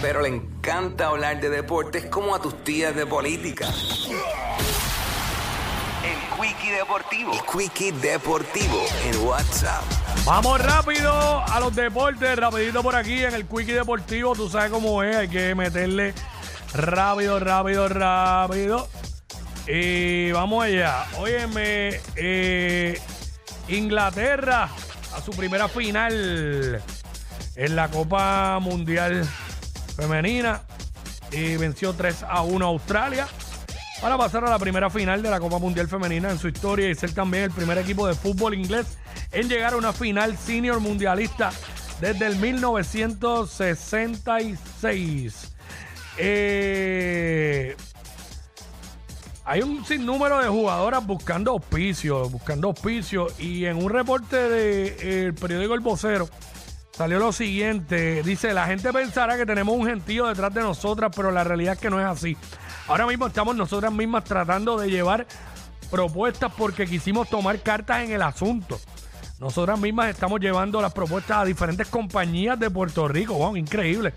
Pero le encanta hablar de deportes como a tus tías de política. El Quickie Deportivo. El Quickie Deportivo en WhatsApp. Vamos rápido a los deportes, rapidito por aquí en el Quickie Deportivo. Tú sabes cómo es, hay que meterle rápido, rápido, rápido. Y vamos allá. Óyeme, eh, Inglaterra a su primera final en la Copa Mundial Femenina y venció 3 a 1 a Australia para pasar a la primera final de la Copa Mundial Femenina en su historia y ser también el primer equipo de fútbol inglés en llegar a una final senior mundialista desde el 1966. Eh, hay un sinnúmero de jugadoras buscando auspicio, buscando auspicio y en un reporte del periódico El Vocero salió lo siguiente, dice, la gente pensará que tenemos un gentío detrás de nosotras, pero la realidad es que no es así. Ahora mismo estamos nosotras mismas tratando de llevar propuestas porque quisimos tomar cartas en el asunto. Nosotras mismas estamos llevando las propuestas a diferentes compañías de Puerto Rico. Wow, increíble.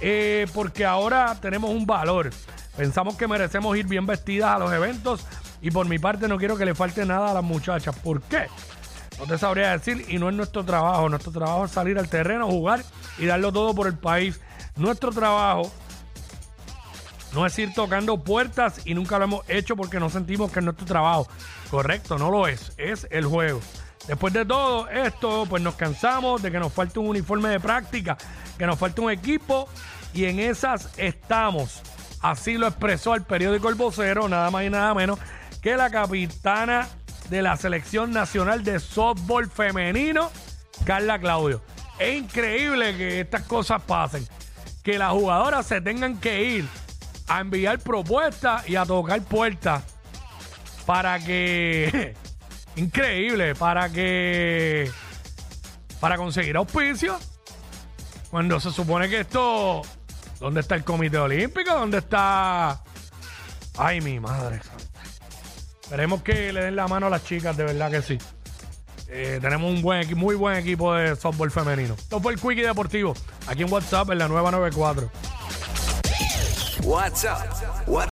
Eh, porque ahora tenemos un valor. Pensamos que merecemos ir bien vestidas a los eventos y por mi parte no quiero que le falte nada a las muchachas. ¿Por qué? No te sabría decir y no es nuestro trabajo. Nuestro trabajo es salir al terreno, jugar y darlo todo por el país. Nuestro trabajo no es ir tocando puertas y nunca lo hemos hecho porque no sentimos que es nuestro trabajo. Correcto, no lo es. Es el juego. Después de todo esto, pues nos cansamos de que nos falte un uniforme de práctica, que nos falte un equipo y en esas estamos. Así lo expresó el periódico El Vocero, nada más y nada menos que la capitana de la selección nacional de softball femenino, Carla Claudio. Es increíble que estas cosas pasen, que las jugadoras se tengan que ir a enviar propuestas y a tocar puertas para que increíble para que para conseguir auspicio cuando se supone que esto ¿dónde está el comité olímpico? ¿dónde está ay mi madre esperemos que le den la mano a las chicas de verdad que sí. Eh, tenemos un buen muy buen equipo de softball femenino. Esto fue el Quickie Deportivo aquí en WhatsApp en la nueva 94 WhatsApp.